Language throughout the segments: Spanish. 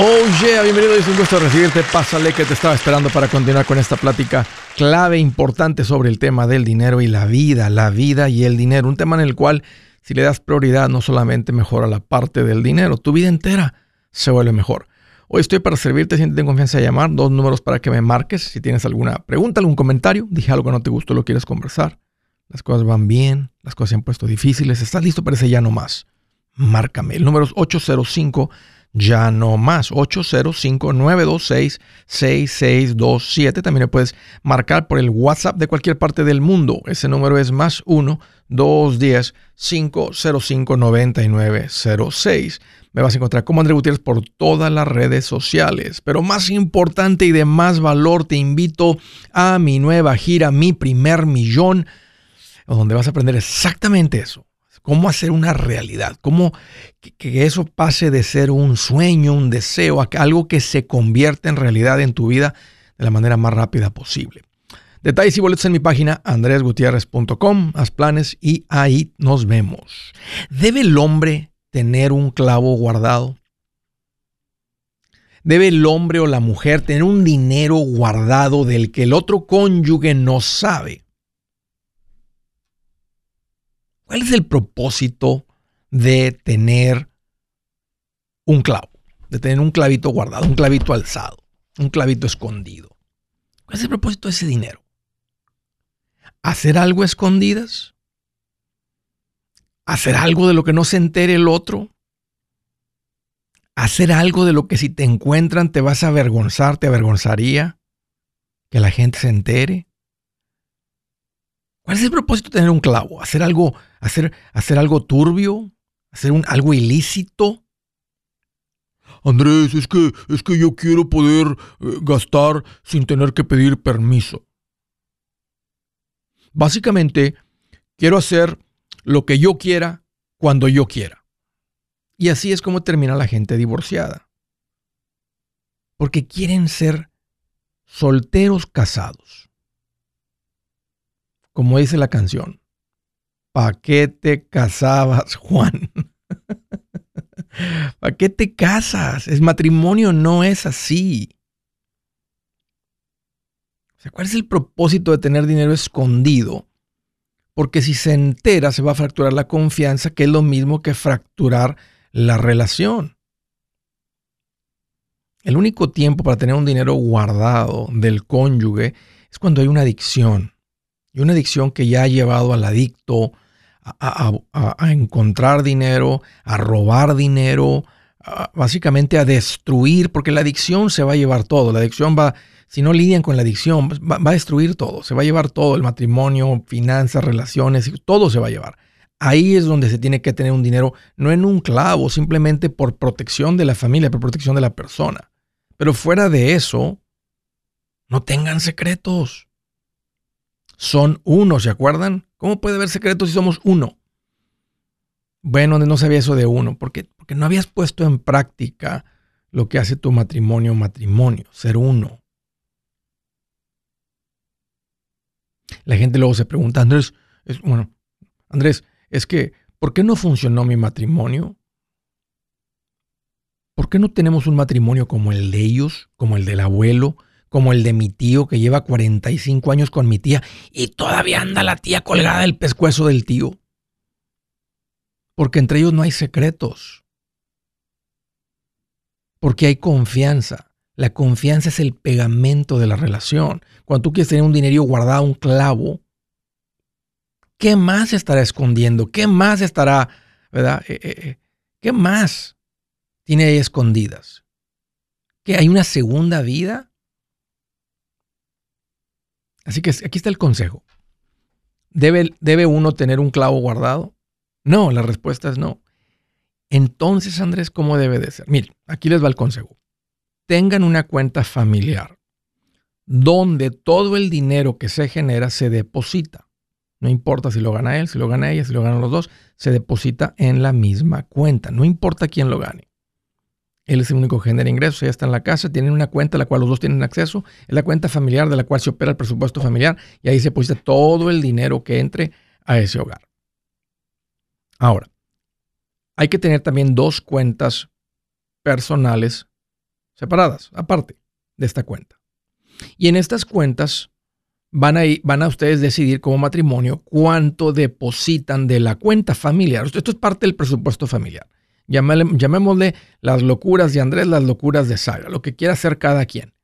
Oh yeah, bienvenido, es un gusto recibirte. Pásale que te estaba esperando para continuar con esta plática clave importante sobre el tema del dinero y la vida, la vida y el dinero. Un tema en el cual si le das prioridad no solamente mejora la parte del dinero, tu vida entera se vuelve mejor. Hoy estoy para servirte, siéntete en confianza de llamar, dos números para que me marques si tienes alguna pregunta, algún comentario, dije algo que no te gustó, lo quieres conversar. Las cosas van bien, las cosas se han puesto difíciles, estás listo para ese ya no más. Márcame, el número es 805 ya no más. 805-926-6627. También me puedes marcar por el WhatsApp de cualquier parte del mundo. Ese número es más 1-210-505-9906. Me vas a encontrar como André Gutiérrez por todas las redes sociales. Pero más importante y de más valor, te invito a mi nueva gira, Mi Primer Millón, donde vas a aprender exactamente eso cómo hacer una realidad, cómo que, eso pase de ser un sueño, un deseo, a algo que se convierta en realidad en tu vida de la manera más rápida posible. Detalles y boletos en mi página andresgutierrez.com, haz planes y ahí nos vemos. ¿Debe el hombre tener un clavo guardado? ¿Debe el hombre o la mujer tener un dinero guardado del que el otro cónyuge no sabe? ¿Cuál es el propósito de tener un clavo? De tener un clavito guardado, un clavito alzado, un clavito escondido. ¿Cuál es el propósito de ese dinero? ¿Hacer algo escondidas? ¿Hacer algo de lo que no se entere el otro? ¿Hacer algo de lo que si te encuentran te vas a avergonzar, te avergonzaría? ¿Que la gente se entere? ¿Cuál es el propósito de tener un clavo? ¿Hacer algo, hacer, hacer algo turbio? ¿Hacer un, algo ilícito? Andrés, es que, es que yo quiero poder eh, gastar sin tener que pedir permiso. Básicamente, quiero hacer lo que yo quiera cuando yo quiera. Y así es como termina la gente divorciada. Porque quieren ser solteros casados como dice la canción, ¿para qué te casabas, Juan? ¿Para qué te casas? El matrimonio no es así. ¿cuál es el propósito de tener dinero escondido? Porque si se entera, se va a fracturar la confianza, que es lo mismo que fracturar la relación. El único tiempo para tener un dinero guardado del cónyuge es cuando hay una adicción y una adicción que ya ha llevado al adicto a, encontrar dinero, a robar dinero, básicamente a destruir, porque la adicción se va a llevar todo. La adicción va, si no lidian con la adicción, va, va a destruir todo. Se va a llevar todo, el matrimonio, finanzas, relaciones, todo se va a llevar. Ahí es donde se tiene que tener un dinero, no en un clavo, simplemente por protección de la familia, por protección de la persona. Pero fuera de eso, no tengan secretos son uno, ¿se acuerdan? ¿Cómo puede haber secretos si somos uno? Bueno, no sabía eso de uno, porque, porque no habías puesto en práctica lo que hace tu matrimonio matrimonio, ser uno. La gente luego se pregunta, Andrés, bueno, Andrés, es que, ¿por qué no funcionó mi matrimonio? ¿Por qué no tenemos un matrimonio como el de ellos, como el del abuelo, como el de mi tío que lleva 45 años con mi tía y todavía anda la tía colgada del pescuezo del tío. Porque entre ellos no hay secretos. Porque hay confianza. La confianza es el pegamento de la relación. Cuando tú quieres tener un dinero guardado, un clavo, ¿qué más estará escondiendo? ¿Qué más estará, verdad? Eh, eh, eh, ¿Qué más tiene ahí escondidas? ¿Que hay una segunda vida? Así que aquí está el consejo. ¿Debe, ¿Debe uno tener un clavo guardado? No, la respuesta es no. Entonces, Andrés, ¿cómo debe de ser? Mire, aquí les va el consejo. Tengan una cuenta familiar donde todo el dinero que se genera se deposita. No importa si lo gana él, si lo gana ella, si lo ganan los dos, se deposita en la misma cuenta. No importa quién lo gane. Él es el único que genera ingresos, ella está en la casa, tienen una cuenta a la cual los dos tienen acceso, es la cuenta familiar de la cual se opera el presupuesto familiar y ahí se deposita todo el dinero que entre a ese hogar. Ahora, hay que tener también dos cuentas personales separadas, aparte de esta cuenta. Y en estas cuentas van a, van a ustedes decidir como matrimonio cuánto depositan de la cuenta familiar. Esto es parte del presupuesto familiar. Llamémosle las locuras de Andrés, las locuras de Sara, lo que quiera hacer cada quien.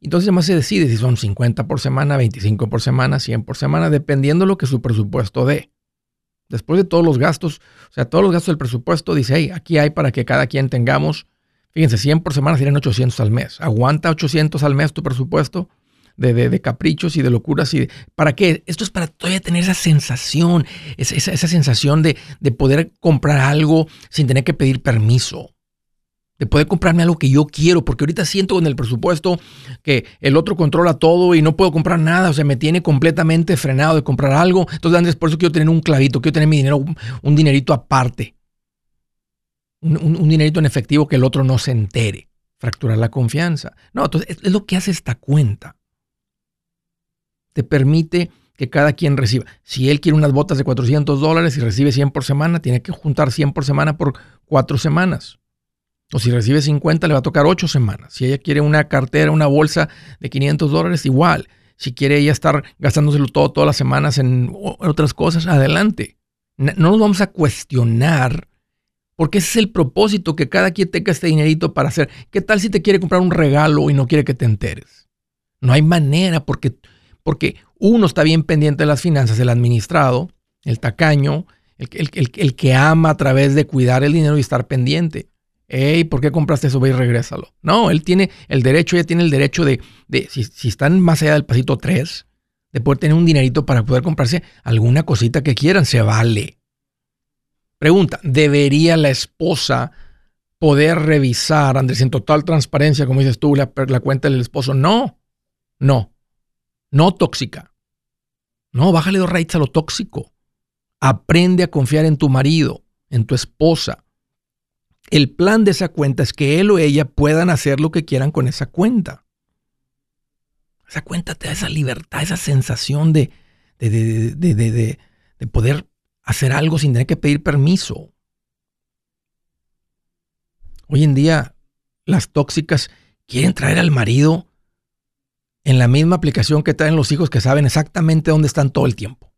Entonces además se decide si son 50 por semana, 25 por semana, 100 por semana, dependiendo lo que su presupuesto dé. Después de todos los gastos, o sea, todos los gastos del presupuesto, dice, hey, aquí hay para que cada quien tengamos, fíjense, 100 por semana serían 800 al mes. ¿Aguanta 800 al mes tu presupuesto? De, de, caprichos y de locuras. y ¿Para qué? Esto es para todavía tener esa sensación, esa, esa sensación de, de, poder comprar algo sin tener que pedir permiso de poder comprarme algo que yo quiero, porque ahorita siento en el presupuesto que el otro controla todo y no puedo comprar nada, o sea, me tiene completamente frenado de comprar algo. Entonces, Andrés, por eso quiero tener un clavito, quiero tener mi dinero, un dinerito aparte, un, dinerito en efectivo que el otro no se entere, fracturar la confianza. No, entonces es, lo que hace esta cuenta. Te permite que cada quien reciba. Si él quiere unas botas de 400 dólares y recibe 100 por semana, tiene que juntar 100 por semana por cuatro semanas. O si recibe 50, le va a tocar 8 semanas. Si ella quiere una cartera, una bolsa de 500 dólares, igual. Si quiere ella estar gastándoselo todo todas las semanas en otras cosas, adelante. No nos vamos a cuestionar porque ese es el propósito que cada quien tenga este dinerito para hacer. ¿Qué tal si te quiere comprar un regalo y no quiere que te enteres? No hay manera porque, porque uno está bien pendiente de las finanzas, el administrado, el tacaño, el, que ama a través de cuidar el dinero y estar pendiente hey, ¿por qué compraste eso? Ve y regrésalo. No, él tiene el derecho, ella tiene el derecho de, de si, están más allá del pasito 3, de poder tener un dinerito para poder comprarse alguna cosita que quieran, se vale. Pregunta, ¿debería la esposa poder revisar, Andrés, en total transparencia, como dices tú, la cuenta del esposo? No, no, no tóxica. No, bájale dos raíces a lo tóxico. Aprende a confiar en tu marido, en tu esposa el plan de esa cuenta es que él o ella puedan hacer lo que quieran con esa cuenta. Esa cuenta te da esa libertad, esa sensación de, de, de, poder hacer algo sin tener que pedir permiso. Hoy en día las tóxicas quieren traer al marido en la misma aplicación que traen los hijos que saben exactamente dónde están todo el tiempo.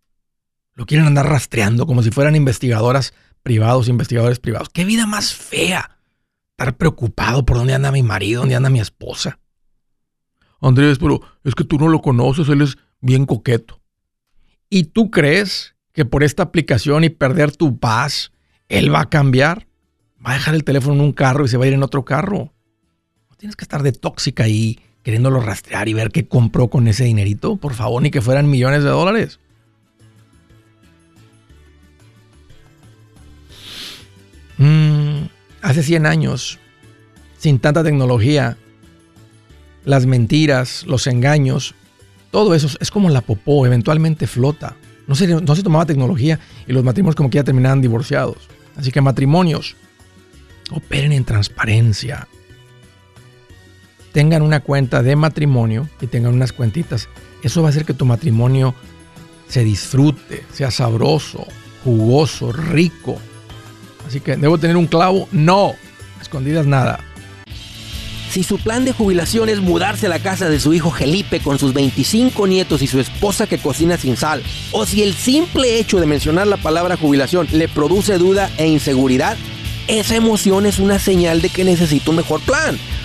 Lo quieren andar rastreando como si fueran investigadoras privados, investigadores privados. Qué vida más fea. Estar preocupado por dónde anda mi marido, dónde anda mi esposa. Andrés, pero es que tú no lo conoces, él es bien coqueto. ¿Y tú crees que por esta aplicación y perder tu paz, él va a cambiar? Va a dejar el teléfono en un carro y se va a ir en otro carro. No tienes que estar de tóxica ahí queriéndolo rastrear y ver qué compró con ese dinerito. Por favor, ni que fueran millones de dólares. Mm, hace 100 años, sin tanta tecnología, las mentiras, los engaños, todo eso es como la popó, eventualmente flota. No se, no se tomaba tecnología y los matrimonios como que ya terminaban divorciados. Así que matrimonios, operen en transparencia. Tengan una cuenta de matrimonio y tengan unas cuentitas. Eso va a hacer que tu matrimonio se disfrute, sea sabroso, jugoso, rico. Así que, ¿debo tener un clavo? No. Escondidas nada. Si su plan de jubilación es mudarse a la casa de su hijo Felipe con sus 25 nietos y su esposa que cocina sin sal, o si el simple hecho de mencionar la palabra jubilación le produce duda e inseguridad, esa emoción es una señal de que necesita un mejor plan.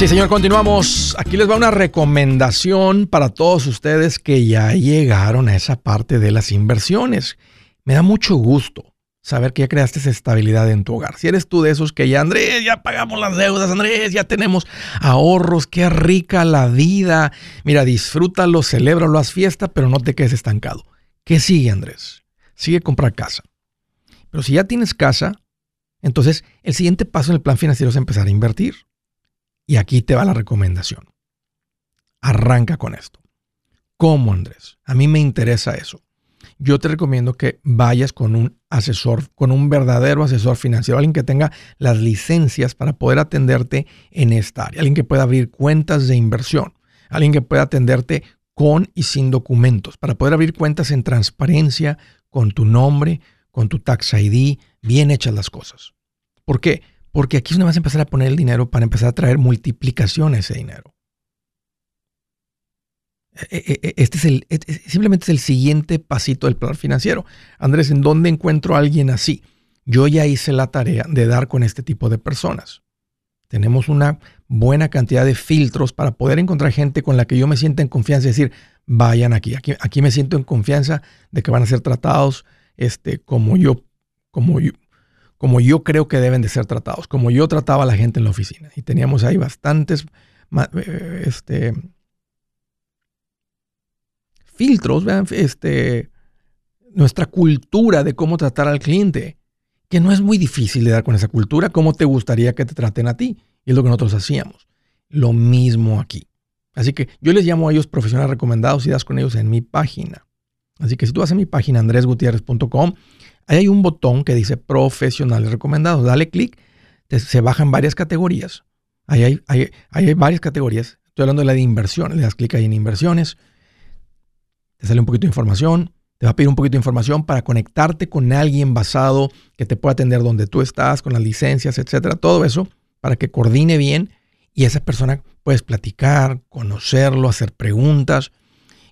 Sí, señor, continuamos. Aquí les va una recomendación para todos ustedes que ya llegaron a esa parte de las inversiones. Me da mucho gusto saber que ya creaste esa estabilidad en tu hogar. Si eres tú de esos que ya, Andrés, ya pagamos las deudas, Andrés, ya tenemos ahorros, qué rica la vida. Mira, disfrútalo, celébralo, haz fiesta, pero no te quedes estancado. ¿Qué sigue, Andrés? Sigue comprar casa. Pero si ya tienes casa, entonces el siguiente paso en el plan financiero es empezar a invertir. Y aquí te va la recomendación. Arranca con esto. ¿Cómo, Andrés? A mí me interesa eso. Yo te recomiendo que vayas con un asesor, con un verdadero asesor financiero, alguien que tenga las licencias para poder atenderte en esta área, alguien que pueda abrir cuentas de inversión, alguien que pueda atenderte con y sin documentos, para poder abrir cuentas en transparencia, con tu nombre, con tu tax ID, bien hechas las cosas. ¿Por qué? Porque aquí es donde vas a empezar a poner el dinero para empezar a traer multiplicación a ese dinero. E, e, e, este es el, simplemente es el siguiente pasito del plan financiero. Andrés, ¿en dónde encuentro a alguien así? Yo ya hice la tarea de dar con este tipo de personas. Tenemos una buena cantidad de filtros para poder encontrar gente con la que yo me sienta en confianza y decir, vayan aquí. aquí. Aquí, me siento en confianza de que van a ser tratados este, como, yo, como, yo, como yo creo que deben de ser tratados, como yo trataba a la gente en la oficina. Y teníamos ahí bastantes eh, este, filtros, este, nuestra cultura de cómo tratar al cliente, que no es muy difícil de dar con esa cultura, cómo te gustaría que te traten a ti. Y es lo que nosotros hacíamos. Lo mismo aquí. Así que yo les llamo a ellos profesionales recomendados y das con ellos en mi página. Así que si tú vas a mi página andresgutierrez.com, Ahí hay un botón que dice profesionales recomendados. Dale clic, se bajan varias categorías. Ahí hay, varias categorías. Estoy hablando de la de inversión. Le das clic ahí en inversiones. Te sale un poquito de información. Te va a pedir un poquito de información para conectarte con alguien basado que te pueda atender donde tú estás, con las licencias, etcétera. Todo eso para que coordine bien y esa persona puedes platicar, conocerlo, hacer preguntas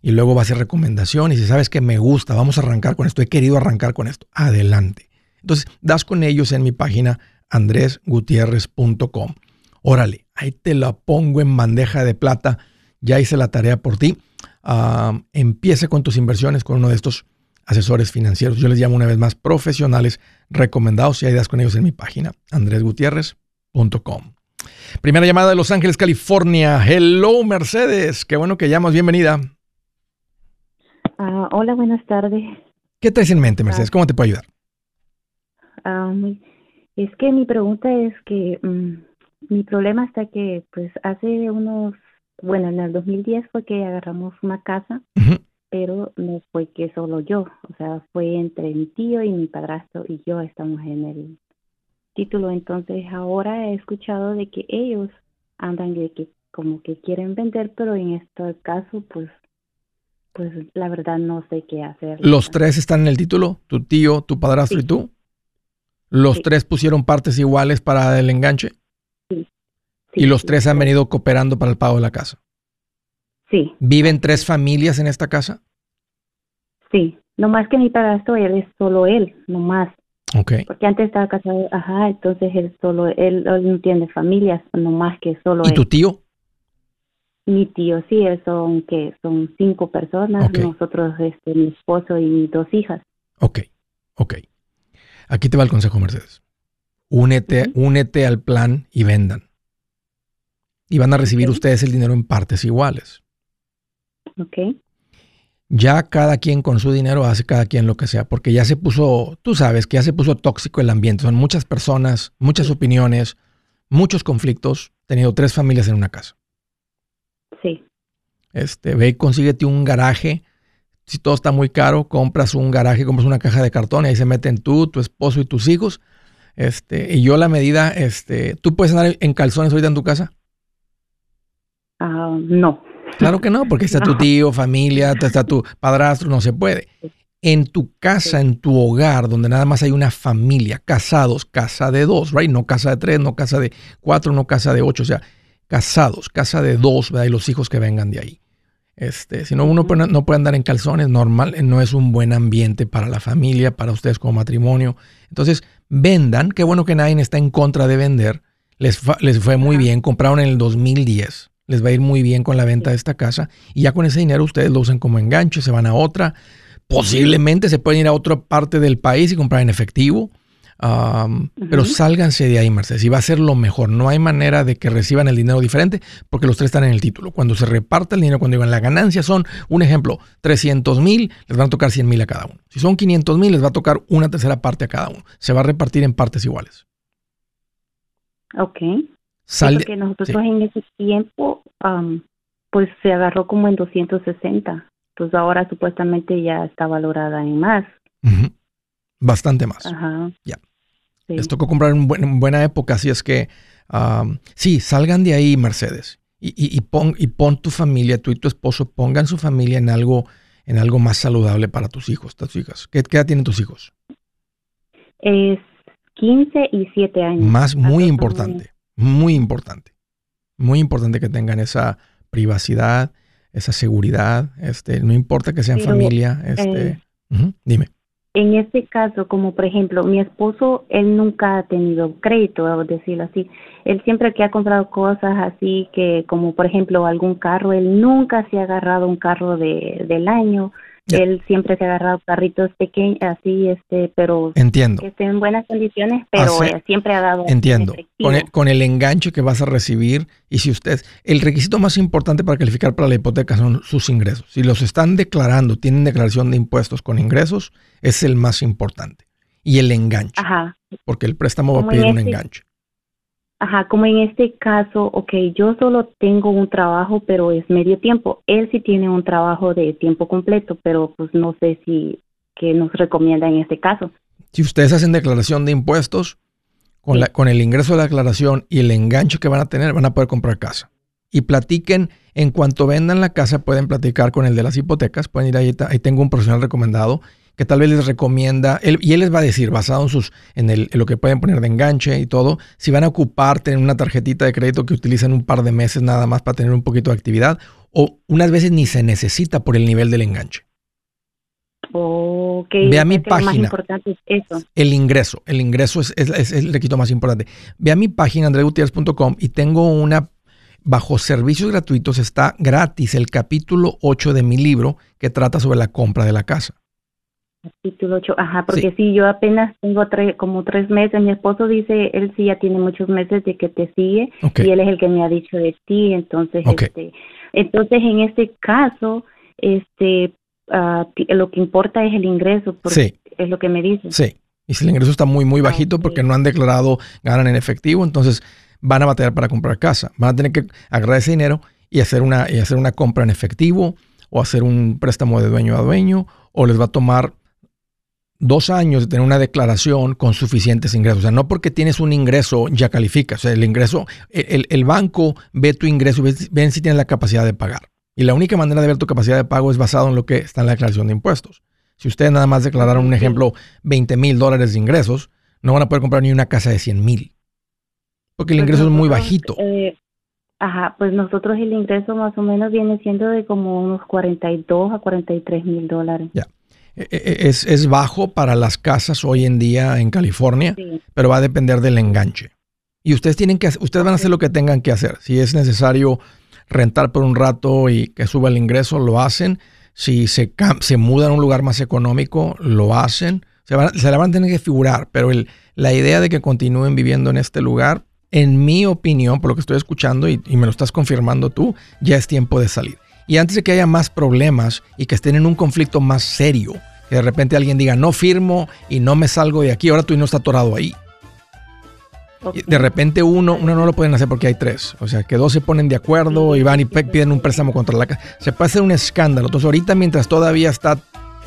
y luego va a hacer recomendaciones y si sabes que me gusta, vamos a arrancar con esto, he querido arrancar con esto, adelante. Entonces, das con ellos en mi página andresgutierrez.com. Órale, ahí te la pongo en bandeja de plata, ya hice la tarea por ti. Uh, empiece con tus inversiones con uno de estos asesores financieros. Yo les llamo una vez más profesionales recomendados y ahí das con ellos en mi página andresgutierrez.com. Primera llamada de Los Ángeles, California. Hello, Mercedes. Qué bueno que llamas. Bienvenida. Ah, hola, buenas tardes. ¿Qué traes en mente, Mercedes? ¿Cómo te puedo ayudar? Ah, es que mi pregunta es que mm, mi problema está que, pues, hace unos, bueno, en el 2010 fue que agarramos una casa, pero no fue que solo yo, o sea, fue entre mi tío y mi padrastro y yo estamos en el título. Entonces, ahora he escuchado de que ellos andan de que como que quieren vender, pero en este caso, pues pues la verdad no sé qué hacer. ¿Los tres están en el título? ¿Tu tío, tu padrastro y tú? ¿Los tres pusieron partes iguales para el enganche? Sí. ¿Y los tres han venido cooperando para el pago de la casa? Sí. ¿Viven tres familias en esta casa? Sí, nomás que mi padrastro, él es solo él, nomás. Ok. Porque antes estaba casado, ajá, entonces él solo, él, no tiene familias, nomás que solo él. ¿Y tu tío? Mi tío, sí, son que son cinco personas, nosotros, este, mi esposo y dos hijas. Ok, ok. Aquí te va el consejo, Mercedes. únete, únete al plan y vendan. Y van a recibir ustedes el dinero en partes iguales. Ok. Ya cada quien con su dinero hace cada quien lo que sea, porque ya se puso, tú sabes que ya se puso tóxico el ambiente. Son muchas personas, muchas opiniones, muchos conflictos. Tenido tres familias en una casa. Este, ve y consíguete un garaje. Si todo está muy caro, compras un garaje, compras una caja de cartón y ahí se meten tú, tu esposo y tus hijos. Este, y yo la medida, este, ¿tú puedes andar en calzones ahorita en tu casa? Ah, no. Claro que no, porque está tu tío, familia, está tu padrastro, no se puede. En tu casa, en tu hogar, donde nada más hay una familia, casados, casa de dos, right? No casa de tres, no casa de cuatro, no casa de ocho, o sea, casados, casa de dos, ¿verdad? Y los hijos que vengan de ahí. Este, si no, uno no puede andar en calzones, normal, no es un buen ambiente para la familia, para ustedes como matrimonio. Entonces, vendan, qué bueno que nadie está en contra de vender, les, les fue muy bien, compraron en el 2010, les va a ir muy bien con la venta de esta casa. Y ya con ese dinero ustedes lo usan como enganche, se van a otra, posiblemente se pueden ir a otra parte del país y comprar en efectivo pero sálganse de ahí, Mercedes, y va a ser lo mejor. No hay manera de que reciban el dinero diferente porque los tres están en el título. Cuando se reparta el dinero, cuando digan la ganancia son, un ejemplo, 300 mil, les van a tocar 100 mil a cada uno. Si son 500 mil, les va a tocar una tercera parte a cada uno. Se va a repartir en partes iguales. Ok. porque nosotros en ese tiempo, pues se agarró como en 260. Pues ahora supuestamente ya está valorada en más. Bastante más. Ajá. Ya. Les tocó comprar en, buena época, así es que sí, salgan de ahí, Mercedes. Y, y, pon, y pon tu familia, tú y tu esposo, pongan su familia en algo, en algo más saludable para tus hijos, tus hijas. ¿Qué, edad tienen tus hijos? Es 15 y 7 años. Más, muy importante, muy importante. Muy importante que tengan esa privacidad, esa seguridad. Este, no importa que sean familia. Este, eh, dime en este caso, como por ejemplo, mi esposo, él nunca ha tenido crédito, a decirlo así. Él siempre que ha comprado cosas así, que como por ejemplo algún carro, él nunca se ha agarrado un carro de, del año. Él siempre se ha agarrado carritos pequeños, así, este, pero entiendo. que estén en buenas condiciones, pero siempre ha dado. Entiendo. Con el, con el, enganche que vas a recibir, y si usted, el requisito más importante para calificar para la hipoteca son sus ingresos. Si los están declarando, tienen declaración de impuestos con ingresos, es el más importante. Y el enganche. Ajá. Porque el préstamo va a pedir un enganche. Ajá, como en este caso, ok, yo solo tengo un trabajo, pero es medio tiempo. Él sí tiene un trabajo de tiempo completo, pero pues no sé si que nos recomienda en este caso. Si ustedes hacen declaración de impuestos, con, la, con el ingreso de la declaración y el enganche que van a tener, van a poder comprar casa. Y platiquen, en cuanto vendan la casa, pueden platicar con el de las hipotecas, pueden ir ahí, ahí tengo un profesional recomendado que tal vez les recomienda, él, y él les va a decir, basado en, sus, en, el, lo que pueden poner de enganche y todo, si van a ocupar tener una tarjetita de crédito que utilizan un par de meses nada más para tener un poquito de actividad, o unas veces ni se necesita por el nivel del enganche. Okay, Ve a mi página. Más importante es eso. El ingreso. El ingreso es, es, el requisito más importante. Ve a mi página, andregutierrez.com, y tengo una, bajo servicios gratuitos, está gratis el capítulo 8 de mi libro que trata sobre la compra de la casa. Capítulo 8, ajá, porque sí. yo apenas tengo como tres meses, mi esposo dice, él sí ya tiene muchos meses de que te sigue y él es el que me ha dicho de ti, entonces, este, entonces en este caso, este, uh, lo que importa es el ingreso, porque es lo que me dice. Sí, y si el ingreso está muy, muy bajito porque no han declarado ganan en efectivo, entonces van a batallar para comprar casa, van a tener que agarrar ese dinero y hacer una, y hacer una compra en efectivo o hacer un préstamo de dueño a dueño o les va a tomar dos años de tener una declaración con suficientes ingresos. O sea, no porque tienes un ingreso ya califica. O sea, el ingreso, el, banco ve tu ingreso, ven si tienes la capacidad de pagar. Y la única manera de ver tu capacidad de pago es basado en lo que está en la declaración de impuestos. Si ustedes nada más declararon, un ejemplo, 20 mil dólares de ingresos, no van a poder comprar ni una casa de 100 mil. Porque el pues ingreso es muy bajito. Eh, ajá, pues nosotros el ingreso más o menos viene siendo de como unos 42 a 43 mil dólares. Ya. E, e, es, es, bajo para las casas hoy en día en California, pero va a depender del enganche. Y ustedes tienen que, ustedes van a hacer lo que tengan que hacer. Si es necesario rentar por un rato y que suba el ingreso, lo hacen. Si se, se mudan a un lugar más económico, lo hacen. Se, van, se la van a tener que figurar, pero el, la idea de que continúen viviendo en este lugar, en mi opinión, por lo que estoy escuchando y, me lo estás confirmando tú, ya es tiempo de salir. Y antes de que haya más problemas y que estén en un conflicto más serio, que de repente alguien diga, no firmo y no me salgo de aquí, ahora tú no está atorado ahí. De repente uno, uno no lo pueden hacer porque hay tres. O sea, que dos se ponen de acuerdo y van y piden un préstamo contra la casa. Se puede hacer un escándalo. Entonces ahorita mientras todavía está,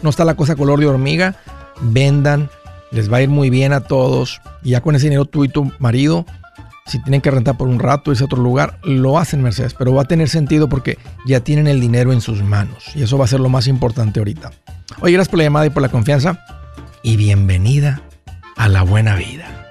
no está la cosa color de hormiga, vendan, les va a ir muy bien a todos. Y ya con ese dinero tú y tu marido, si tienen que rentar por un rato, irse a otro lugar, lo hacen Mercedes. Pero va a tener sentido porque ya tienen el dinero en sus manos. Y eso va a ser lo más importante ahorita. Oye, gracias por la llamada y por la confianza. Y bienvenida a la buena vida.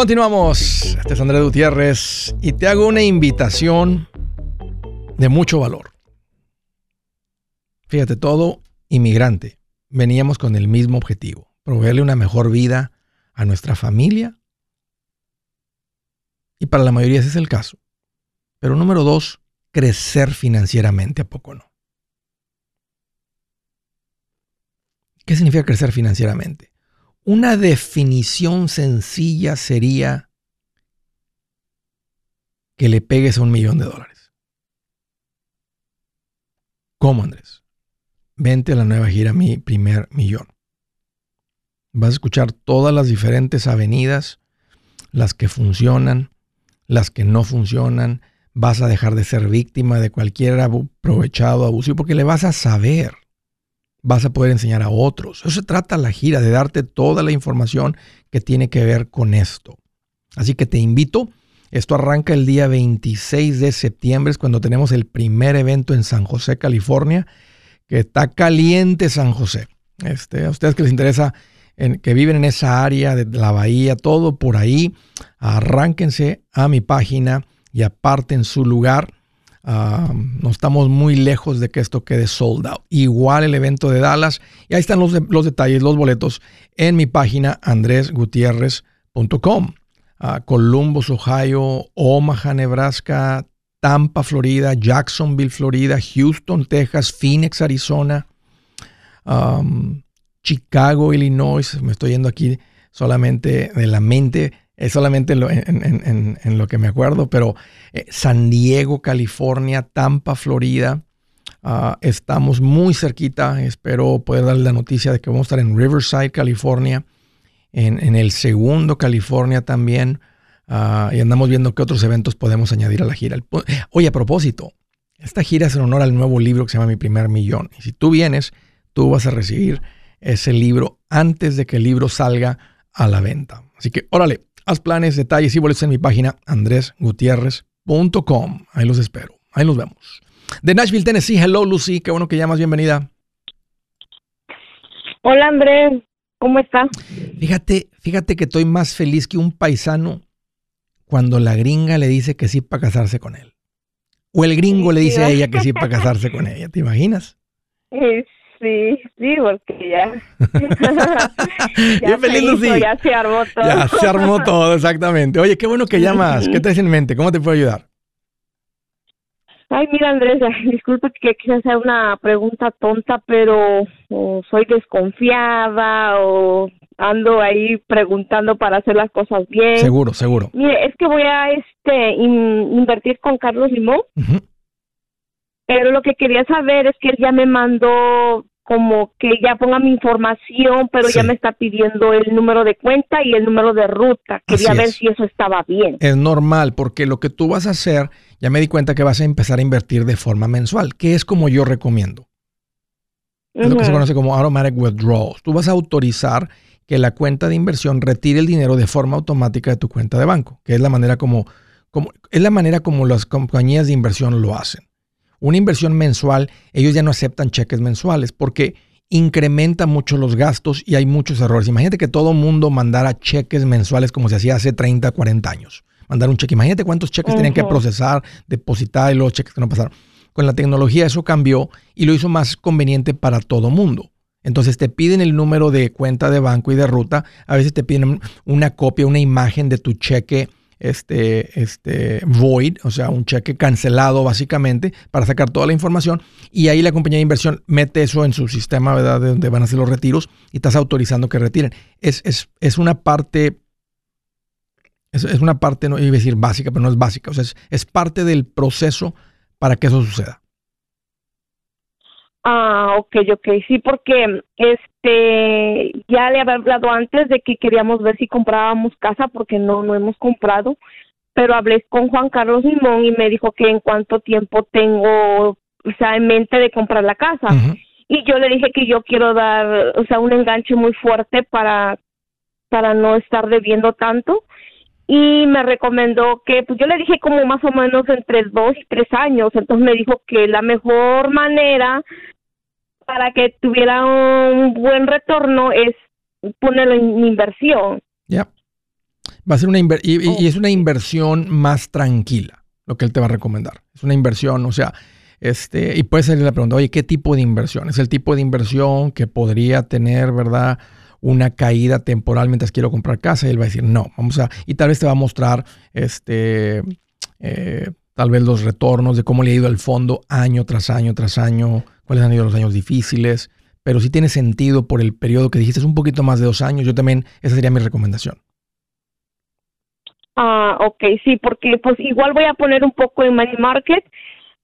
Continuamos. Este es Andrés Gutiérrez y te hago una invitación de mucho valor. Fíjate, todo inmigrante veníamos con el mismo objetivo, proveerle una mejor vida a nuestra familia. Y para la mayoría ese es el caso. Pero número dos, crecer financieramente, ¿a poco no? ¿Qué significa crecer financieramente? Una definición sencilla sería que le pegues a un millón de dólares. ¿Cómo, Andrés? Vente a la nueva gira Mi Primer Millón. Vas a escuchar todas las diferentes avenidas, las que funcionan, las que no funcionan. Vas a dejar de ser víctima de cualquier aprovechado, abusivo, porque le vas a saber vas a poder enseñar a otros. Eso se trata la gira, de darte toda la información que tiene que ver con esto. Así que te invito. Esto arranca el día 26 de septiembre, es cuando tenemos el primer evento en San José, California, que está caliente San José. Este, a ustedes que les interesa, en, que viven en esa área de la bahía, todo por ahí, arránquense a mi página y aparten su lugar no estamos muy lejos de que esto quede sold out. Igual el evento de Dallas. Y ahí están los, los detalles, los boletos en mi página andresgutierrez.com. Columbus, Ohio, Omaha, Nebraska, Tampa, Florida, Jacksonville, Florida, Houston, Texas, Phoenix, Arizona, Chicago, Illinois. Me estoy yendo aquí solamente de la mente es solamente en lo, que me acuerdo, pero eh, San Diego, California, Tampa, Florida, ah, estamos muy cerquita. Espero poder darle la noticia de que vamos a estar en Riverside, California, en, el segundo California también. Ah, y andamos viendo qué otros eventos podemos añadir a la gira. Oye, a propósito, esta gira es en honor al nuevo libro que se llama Mi Primer Millón. Y si tú vienes, tú vas a recibir ese libro antes de que el libro salga a la venta. Así que, órale, Haz planes, detalles y boletos en mi página andresgutierrez.com. Ahí los espero. Ahí nos vemos. De Nashville, Tennessee. Hello, Lucy. Qué bueno que llamas. Bienvenida. Hola, Andrés. ¿Cómo estás? Fíjate, fíjate que estoy más feliz que un paisano cuando la gringa le dice que sí para casarse con él. O el gringo le dice a ella que sí para casarse con ella. ¿Te imaginas? Sí, sí, porque ya. ya feliz, Ya se armó todo. Ya se armó todo, exactamente. Oye, qué bueno que llamas. ¿Qué traes en mente? ¿Cómo te puedo ayudar? Ay, mira, Andrés, disculpe que quise hacer una pregunta tonta, pero soy desconfiada o ando ahí preguntando para hacer las cosas bien. Seguro, seguro. Mire, es que voy a este invertir con Carlos Limón. Pero lo que quería saber es que él ya me mandó como que ya ponga mi información, pero ya me está pidiendo el número de cuenta y el número de ruta. Quería ver si eso estaba bien. Es normal, porque lo que tú vas a hacer, ya me di cuenta que vas a empezar a invertir de forma mensual, que es como yo recomiendo. Es lo que se conoce como automatic withdrawals. Tú vas a autorizar que la cuenta de inversión retire el dinero de forma automática de tu cuenta de banco, que es la manera como, como es la manera como las compañías de inversión lo hacen. Una inversión mensual, ellos ya no aceptan cheques mensuales porque incrementa mucho los gastos y hay muchos errores. Imagínate que todo mundo mandara cheques mensuales como se hacía hace 30, 40 años. Mandar un cheque. Imagínate cuántos cheques tenían que procesar, depositar y los cheques que no pasaron. Con la tecnología eso cambió y lo hizo más conveniente para todo mundo. Entonces te piden el número de cuenta de banco y de ruta. A veces te piden una copia, una imagen de tu cheque este, este void, o sea, un cheque cancelado básicamente para sacar toda la información y ahí la compañía de inversión mete eso en su sistema, ¿verdad? De donde van a hacer los retiros y estás autorizando que retiren. Es, es, es una parte, es, una parte, no iba a decir básica, pero no es básica, o sea, es parte del proceso para que eso suceda. Ah, ok, ok, sí, porque este ya le había hablado antes de que queríamos ver si comprábamos casa porque no no hemos comprado, pero hablé con Juan Carlos Limón y me dijo que en cuánto tiempo tengo, o sea, en mente de comprar la casa. Y yo le dije que yo quiero dar, o sea, un enganche muy fuerte para para no estar debiendo tanto y me recomendó que, pues yo le dije como más o menos entre dos y tres años, entonces me dijo que la mejor manera para que tuviera un buen retorno es ponerlo en inversión. Ya. Va a ser una inversión, y, y, es una inversión más tranquila, lo que él te va a recomendar. Es una inversión, o sea, este, y puede salir la pregunta, oye, ¿qué tipo de inversión? Es el tipo de inversión que podría tener, ¿verdad? Una caída temporal mientras quiero comprar casa y él va a decir no, vamos a, y tal vez te va a mostrar este, eh, tal vez los retornos de cómo le ha ido al fondo año tras año tras año, cuáles han sido los años difíciles, pero si tiene sentido por el periodo que dijiste, es un poquito más de dos años, yo también, esa sería mi recomendación. Ah, ok, sí, porque pues igual voy a poner un poco en money market.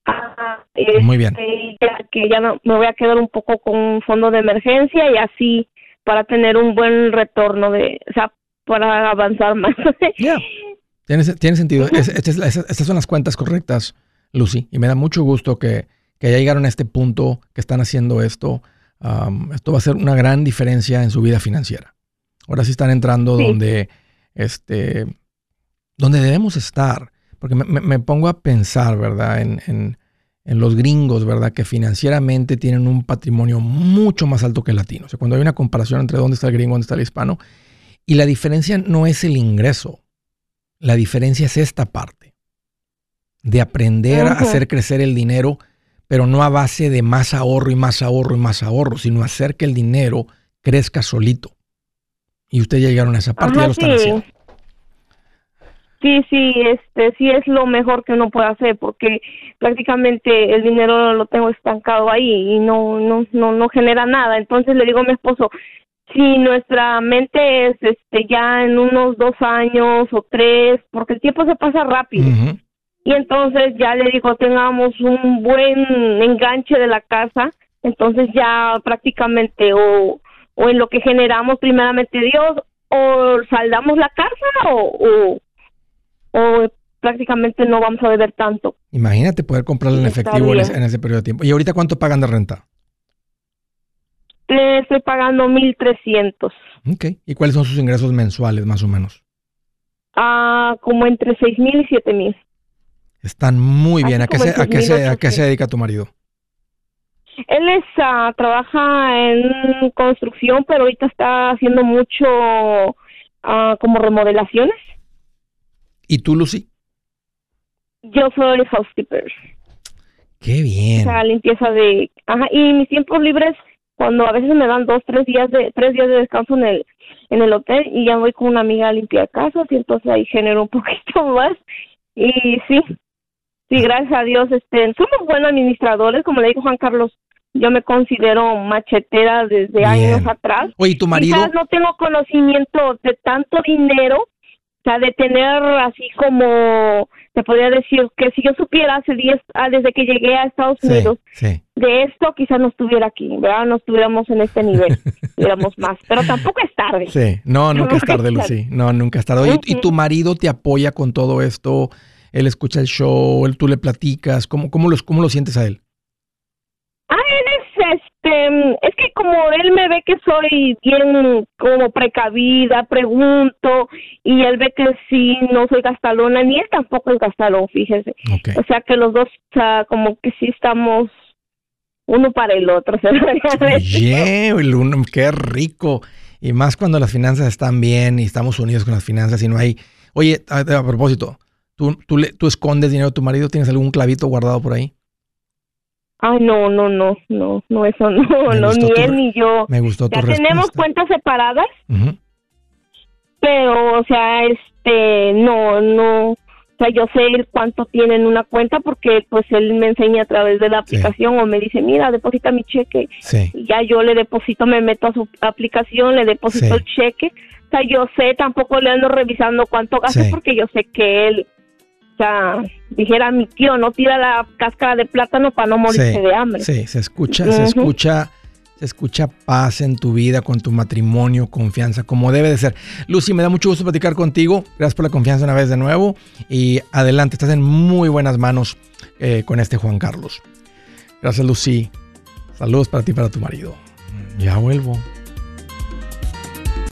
Ah, Muy bien. Este, ya que ya no, me voy a quedar un poco con un fondo de emergencia y así para tener un buen retorno de, o sea, para avanzar más. Tiene, sentido. estas son las cuentas correctas, Lucy, y me da mucho gusto que, que ya llegaron a este punto, que están haciendo esto. esto va a ser una gran diferencia en su vida financiera. Ahora sí están entrando donde, este, donde debemos estar. Porque me, pongo a pensar, ¿verdad? en, en los gringos, ¿verdad? Que financieramente tienen un patrimonio mucho más alto que el latino. O sea, cuando hay una comparación entre dónde está el gringo y dónde está el hispano, y la diferencia no es el ingreso, la diferencia es esta parte, de aprender a hacer crecer el dinero, pero no a base de más ahorro y más ahorro y más ahorro, sino hacer que el dinero crezca solito. Y ustedes ya llegaron a esa parte, ya lo están haciendo. Sí, sí, este, sí es lo mejor que uno puede hacer porque prácticamente el dinero lo tengo estancado ahí y no, no, no, no genera nada. Entonces le digo a mi esposo, si nuestra mente es, este, ya en unos dos años o tres, porque el tiempo se pasa rápido. Y entonces ya le digo, tengamos un buen enganche de la casa, entonces ya prácticamente o, o en lo que generamos primeramente Dios, o saldamos la casa o o prácticamente no vamos a beber tanto. Imagínate poder comprarlo en efectivo en ese, periodo de tiempo. ¿Y ahorita cuánto pagan de renta? estoy pagando 1.300. Ok. ¿Y cuáles son sus ingresos mensuales más o menos? Ah, como entre 6.000 y 7.000. Están muy bien. ¿A qué, se, a, qué se, ¿A qué se dedica tu marido? Él es, uh, trabaja en construcción, pero ahorita está haciendo mucho uh, como remodelaciones. ¿Y tú, Lucy? Yo soy housekeeper. Qué bien. O sea, limpieza de... Ajá, y mis tiempos libres, cuando a veces me dan dos, tres días de, tres días de descanso en el, en el hotel y ya voy con una amiga a limpiar casas y entonces ahí genero un poquito más. Y sí. Sí, gracias a Dios, este, somos buenos administradores, como le dijo Juan Carlos. Yo me considero machetera desde años atrás. Oye, ¿tu marido? Quizás no tengo conocimiento de tanto dinero, sea, de tener así como, te podría decir que si yo supiera hace 10, ah, desde que llegué a Estados Unidos, de esto quizás no estuviera aquí, ¿verdad? No estuviéramos en este nivel, estuviéramos más, pero tampoco es tarde. Sí, no, nunca es tarde, Lucy, no, nunca es tarde. Oye, ¿y tu marido te apoya con todo esto? Él escucha el show, él tú le platicas, ¿cómo, cómo, los, cómo lo sientes a él? Este, es que como él me ve que soy bien como precavida, pregunto, y él ve que sí no soy gastalona, ni él tampoco es gastalón, fíjese. O sea que los dos, o sea, como que sí estamos uno para el otro. Oye, qué rico. Y más cuando las finanzas están bien y estamos unidos con las finanzas y no hay... Oye, a, a propósito, ¿tú, tú, le, ¿tú escondes dinero a tu marido? ¿Tienes algún clavito guardado por ahí? Ay, no, no, no, no, no, eso no, no, ni él ni yo. Me gustó tu Ya tenemos cuentas separadas, pero, o sea, este, no, no, o sea, yo sé cuánto tiene en una cuenta porque, pues, él me enseña a través de la aplicación o me dice, mira, deposita mi cheque. Sí. Y ya yo le deposito, me meto a su aplicación, le deposito el cheque. O sea, yo sé, tampoco le ando revisando cuánto gasta porque yo sé que él sea, dijera mi tío, no tira la cáscara de plátano para no morirse de hambre. Sí, se escucha, se escucha, se escucha paz en tu vida, con tu matrimonio, confianza, como debe de ser. Lucy, me da mucho gusto platicar contigo. Gracias por la confianza una vez de nuevo. Y adelante, estás en muy buenas manos eh, con este Juan Carlos. Gracias, Lucy. Saludos para ti y para tu marido. Ya vuelvo.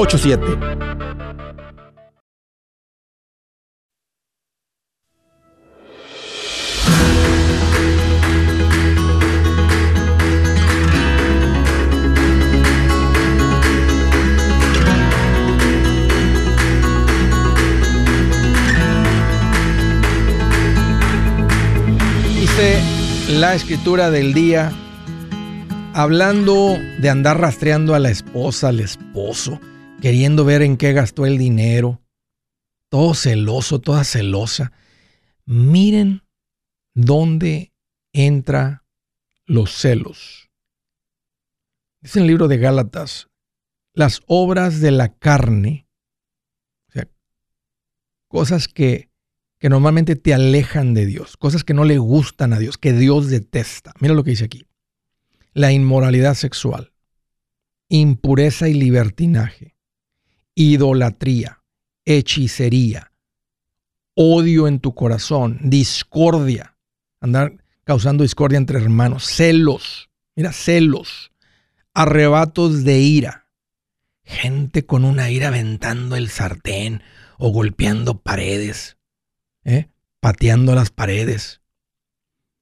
844-748-8887. la escritura del día, hablando de andar rastreando a la esposa, al esposo, queriendo ver en qué gastó el dinero, todo celoso, toda celosa. Miren dónde entra los celos. Dice en el libro de Gálatas, las obras de la carne, cosas que que normalmente te alejan de Dios, cosas que no le gustan a Dios, que Dios detesta. Mira lo que dice aquí. La inmoralidad sexual, impureza y libertinaje, idolatría, hechicería, odio en tu corazón, discordia, andar causando discordia entre hermanos, celos, mira, celos, arrebatos de ira, gente con una ira aventando el sartén o golpeando paredes ¿eh? pateando las paredes,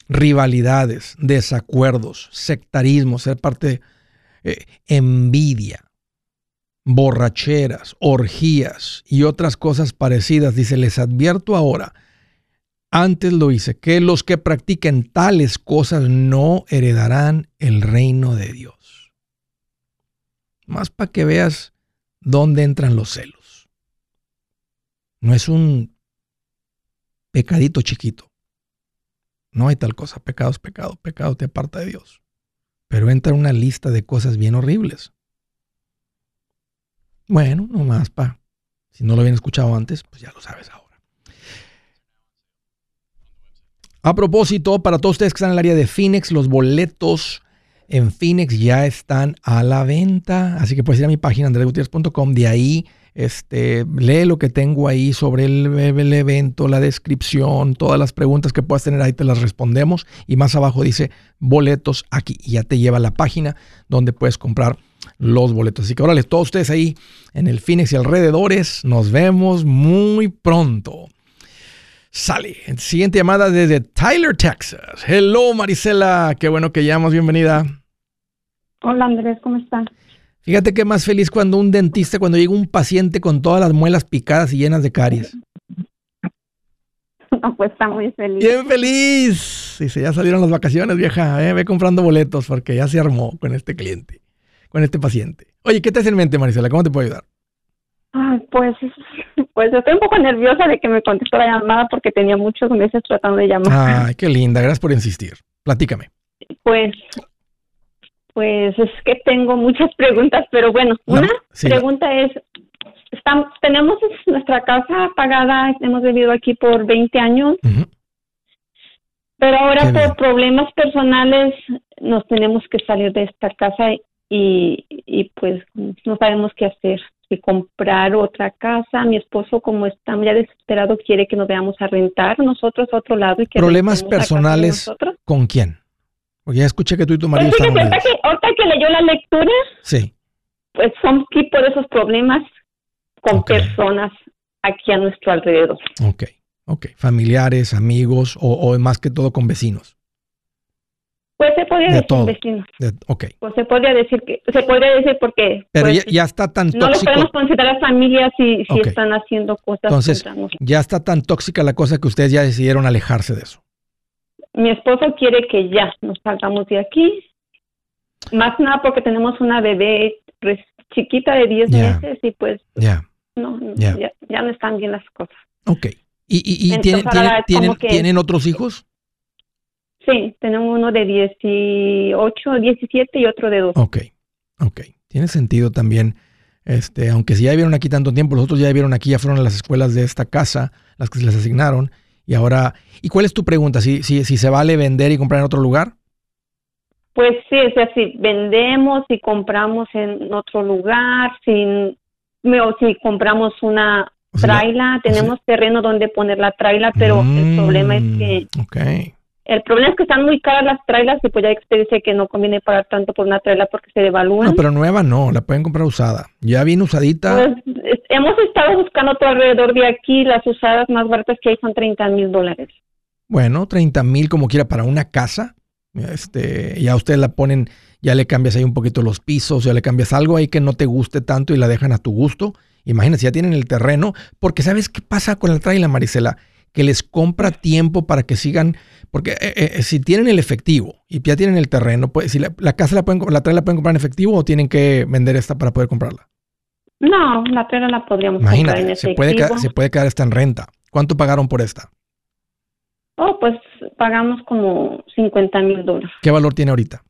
rivalidades, desacuerdos, sectarismo, ser parte, eh, envidia, borracheras, orgías y otras cosas parecidas. Dice, les advierto ahora, antes lo hice, que los que practiquen tales cosas no heredarán el reino de Dios. Más para que veas dónde entran los celos. No es un pecadito chiquito. No hay tal cosa. Pecado es pecado. Pecado te aparta de Dios. Pero entra una lista de cosas bien horribles. Bueno, nomás pa. Si no lo habían escuchado antes, pues ya lo sabes ahora. A propósito, para todos ustedes que están en el área de Phoenix, los boletos en Phoenix ya están a la venta. Así que puedes ir a mi página andresgutierrez.com. De ahí este, lee lo que tengo ahí sobre el, el, evento, la descripción, todas las preguntas que puedas tener ahí te las respondemos. Y más abajo dice boletos aquí. Y ya te lleva a la página donde puedes comprar los boletos. Así que órale, todos ustedes ahí en el Phoenix y alrededores. Nos vemos muy pronto. Sale. Siguiente llamada desde Tyler, Texas. Hello, Marisela. Qué bueno que llamas. Bienvenida. Hola, Andrés. ¿Cómo estás? Fíjate que más feliz cuando un dentista, cuando llega un paciente con todas las muelas picadas y llenas de caries. No, pues está muy feliz. Bien feliz. Dice, ya salieron las vacaciones, vieja. Eh, ve comprando boletos porque ya se armó con este cliente, con este paciente. Oye, ¿qué te hace en mente, Marisela? ¿Cómo te puedo ayudar? Ay, pues, pues estoy un poco nerviosa de que me contestó la llamada porque tenía muchos meses tratando de llamar. Ay, qué linda, gracias por insistir. Platícame. Pues, pues es que tengo muchas preguntas, pero bueno, una pregunta es, estamos, tenemos nuestra casa pagada, hemos vivido aquí por 20 años, pero ahora por problemas personales nos tenemos que salir de esta casa y, y pues no sabemos qué hacer que comprar otra casa. Mi esposo, como está ya desesperado, quiere que nos veamos a rentar nosotros a otro lado. Y que ¿Problemas personales con quién? Porque ya escuché que tú y tu marido pues están que, ahorita que leyó la lectura, sí. pues son tipo de esos problemas con personas aquí a nuestro alrededor. Ok, ok. Familiares, amigos o, o más que todo con vecinos. Pues se podría decir vecinos. ok. Pues se podría decir que, se podría decir porque. Pero pues, ya, está tan tóxico. No lo podemos considerar familia si, si están haciendo cosas. Entonces, ya está tan tóxica la cosa que ustedes ya decidieron alejarse de eso. Mi esposo quiere que ya nos salgamos de aquí. Más nada porque tenemos una bebé chiquita de 10 meses y pues. Ya. No, ya. Ya, no están bien las cosas. Ok. ¿Y, y, y tienen, tienen, tienen otros hijos? Sí, tenemos uno de 18, 17 y otro de 12. Ok, ok. Tiene sentido también. Este, aunque si ya vivieron aquí tanto tiempo, los otros ya vivieron aquí, ya fueron a las escuelas de esta casa, las que se les asignaron. Y ahora, ¿y cuál es tu pregunta? ¿Si, si, si se vale vender y comprar en otro lugar? Pues sí, o sea, si vendemos y compramos en otro lugar, si, o si compramos una traila, tenemos terreno donde poner la traila, pero el problema es que okay. El problema es que están muy caras las trailas y pues ya dice que no conviene pagar tanto por una traila porque se devalúan. No, pero nueva no, la pueden comprar usada. Ya bien usadita. Pues hemos estado buscando todo alrededor de aquí, las usadas más baratas que hay son 30 mil dólares. Bueno, 30 mil como quiera para una casa. Este, ya ustedes la ponen, ya le cambias ahí un poquito los pisos, ya le cambias algo ahí que no te guste tanto y la dejan a tu gusto. Imagínate, ya tienen el terreno, porque ¿sabes qué pasa con la traila, Marisela? Que les compra tiempo para que sigan porque eh, eh, si tienen el efectivo y ya tienen el terreno, pues, si la, casa la pueden, la la pueden comprar en efectivo o tienen que vender esta para poder comprarla. No, la traila la podríamos comprar en se puede, quedar, se puede quedar esta en renta. ¿Cuánto pagaron por esta? Oh, pues pagamos como 50 mil dólares. ¿Qué valor tiene ahorita?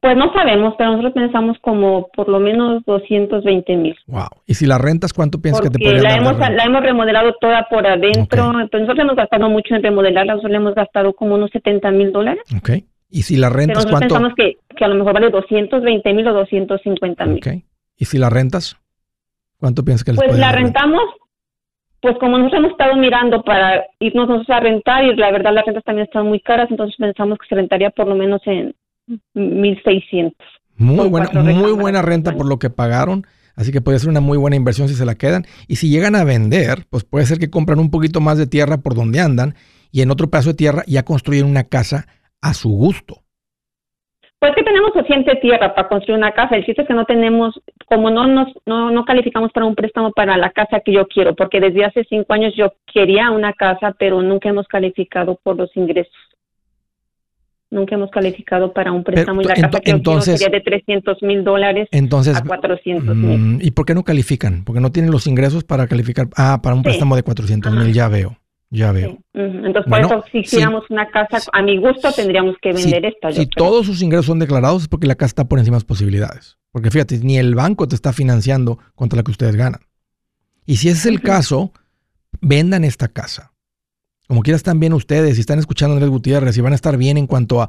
Pues no sabemos, pero nosotros pensamos como por lo menos 220 mil. Wow. ¿Y si la rentas, cuánto piensas que te podría la hemos, la hemos remodelado toda por adentro. Pues nosotros hemos gastado mucho en remodelarla. Nosotros le hemos gastado como unos 70 mil dólares. Ok. ¿Y si la rentas, pero cuánto? pensamos que, que, a lo mejor vale 220 mil o 250 mil. Ok. ¿Y si la rentas? ¿Cuánto piensas que les Pues la rentamos, pues como nosotros hemos estado mirando para irnos nosotros a rentar y la verdad las rentas también están muy caras, entonces pensamos que se rentaría por lo menos en 1600. Muy buena, muy buena renta por lo que pagaron. Así que puede ser una muy buena inversión si se la quedan. Y si llegan a vender, pues puede ser que compran un poquito más de tierra por donde andan y en otro pedazo de tierra ya construyen una casa a su gusto. Pues que tenemos suficiente tierra para construir una casa. El chiste es que no tenemos, como no nos, no, no calificamos para un préstamo para la casa que yo quiero, porque desde hace cinco años yo quería una casa, pero nunca hemos calificado por los ingresos. Nunca hemos calificado para un préstamo y la casa que entonces, sería de 300 mil dólares a 400 mil. Mm, ¿Y por qué no califican? Porque no tienen los ingresos para calificar. Ah, para un préstamo de 400 mil, ya veo. Ya veo. Entonces, por eso, si hiciéramos una casa a mi gusto, tendríamos que vender esta. Si todos sus ingresos son declarados, es porque la casa está por encima de las posibilidades. Porque fíjate, ni el banco te está financiando contra la que ustedes ganan. Y si ese es el caso, vendan esta casa Como quiera están bien ustedes, si están escuchando a Andrés Gutiérrez, y van a estar bien en cuanto a,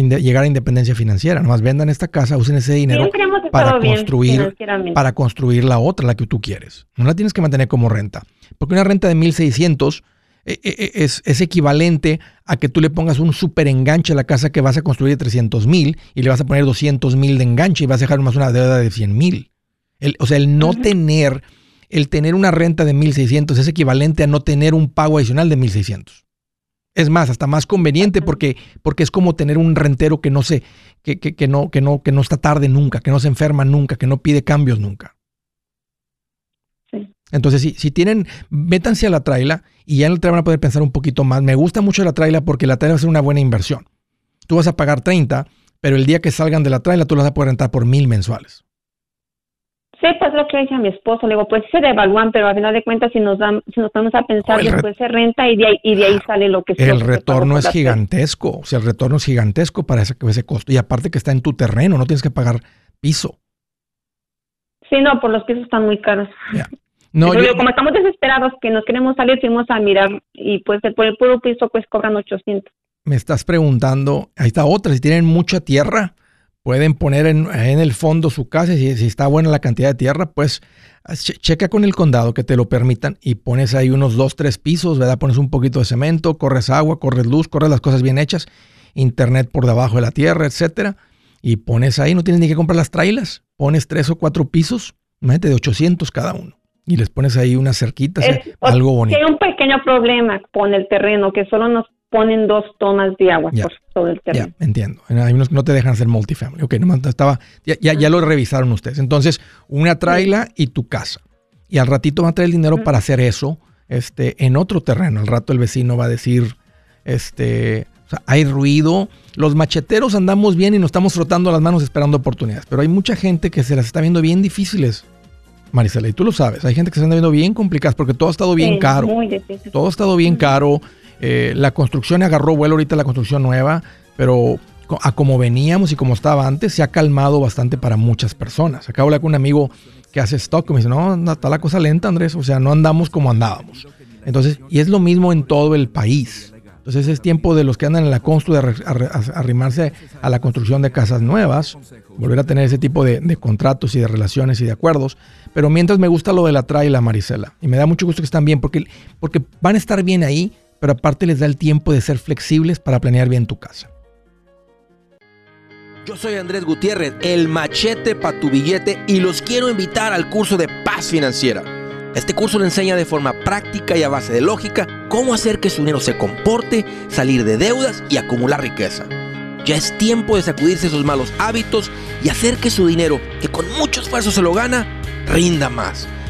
llegar a independencia financiera. Nomás vendan esta casa, usen ese dinero para construir, para construir la otra, la que tú quieres. No la tienes que mantener como renta. Porque una renta de 1600 eh, eh, eh, es, es, equivalente a que tú le pongas un super enganche a la casa que vas a construir de 300 mil y le vas a poner 200 mil de enganche y vas a dejar más una deuda de 100 mil. O sea, el no tener, el tener una renta de 1600 es equivalente a no tener un pago adicional de 1600. Es más, hasta más conveniente porque, porque es como tener un rentero que no se, que, que, que, no, que, no, que no está tarde nunca, que no se enferma nunca, que no pide cambios nunca. Entonces, si, si tienen, métanse a la traila y ya en el traila van a poder pensar un poquito más. Me gusta mucho la traila porque la traila va a ser una buena inversión. Tú vas a pagar 30, pero el día que salgan de la traila tú las vas a poder rentar por mil mensuales. Sí, pues lo que dice a mi esposo, le digo, pues se devalúan, pero al final de cuentas si nos dan, si nos vamos a pensar, después se renta y de ahí, y de ahí sale lo que El retorno es gigantesco, o sea, el retorno es gigantesco para ese, ese costo. Y aparte que está en tu terreno, no tienes que pagar piso. Sí, no, por los pisos están muy caros. No, como estamos desesperados que nos queremos salir, fuimos a mirar y pues por el puro piso pues cobran 800. Me estás preguntando, ahí está otra, si tienen mucha tierra, pueden poner en, el fondo su casa y si, está buena la cantidad de tierra, pues checa con el condado que te lo permitan y pones ahí unos dos, tres pisos, ¿verdad? Pones un poquito de cemento, corres agua, corres luz, corres las cosas bien hechas, internet por debajo de la tierra, etcétera, y pones ahí, no tienes ni que comprar las trailas, pones tres o cuatro pisos, imagínate de 800 cada uno y les pones ahí unas cerquitas, algo bonito. Hay un pequeño problema con el terreno, que solo nos ponen dos tomas de agua por todo el terreno. Ya, entiendo. Hay unos que no te dejan hacer multifamily. Ok, nomás estaba, ya, ya, lo revisaron ustedes. Entonces, una traila y tu casa. Y al ratito van a traer el dinero para hacer eso este, en otro terreno. Al rato el vecino va a decir, este, o sea, hay ruido. Los macheteros andamos bien y nos estamos frotando las manos esperando oportunidades. Pero hay mucha gente que se las está viendo bien difíciles. Marisela, y tú lo sabes, hay gente que se está viendo bien complicadas porque todo ha estado bien caro. Todo ha estado bien caro. Eh, la construcción agarró vuelo ahorita la construcción nueva, pero a como veníamos y como estaba antes, se ha calmado bastante para muchas personas. Acabo de hablar con un amigo que hace stock y me dice, no, está la cosa lenta, Andrés, o sea, no andamos como andábamos. Entonces, y es lo mismo en todo el país. Entonces es tiempo de los que andan en la constru de arrimarse a la construcción de casas nuevas, volver a tener ese tipo de, contratos y de relaciones y de acuerdos. Pero mientras me gusta lo de la traila, Marisela, y me da mucho gusto que están bien, porque, porque van a estar bien ahí, pero aparte les da el tiempo de ser flexibles para planear bien tu casa. Yo soy Andrés Gutiérrez, el machete para tu billete, y los quiero invitar al curso de paz financiera. Este curso le enseña de forma práctica y a base de lógica cómo hacer que su dinero se comporte, salir de deudas y acumular riqueza. Ya es tiempo de sacudirse esos malos hábitos y hacer que su dinero, que con mucho esfuerzo se lo gana, rinda más.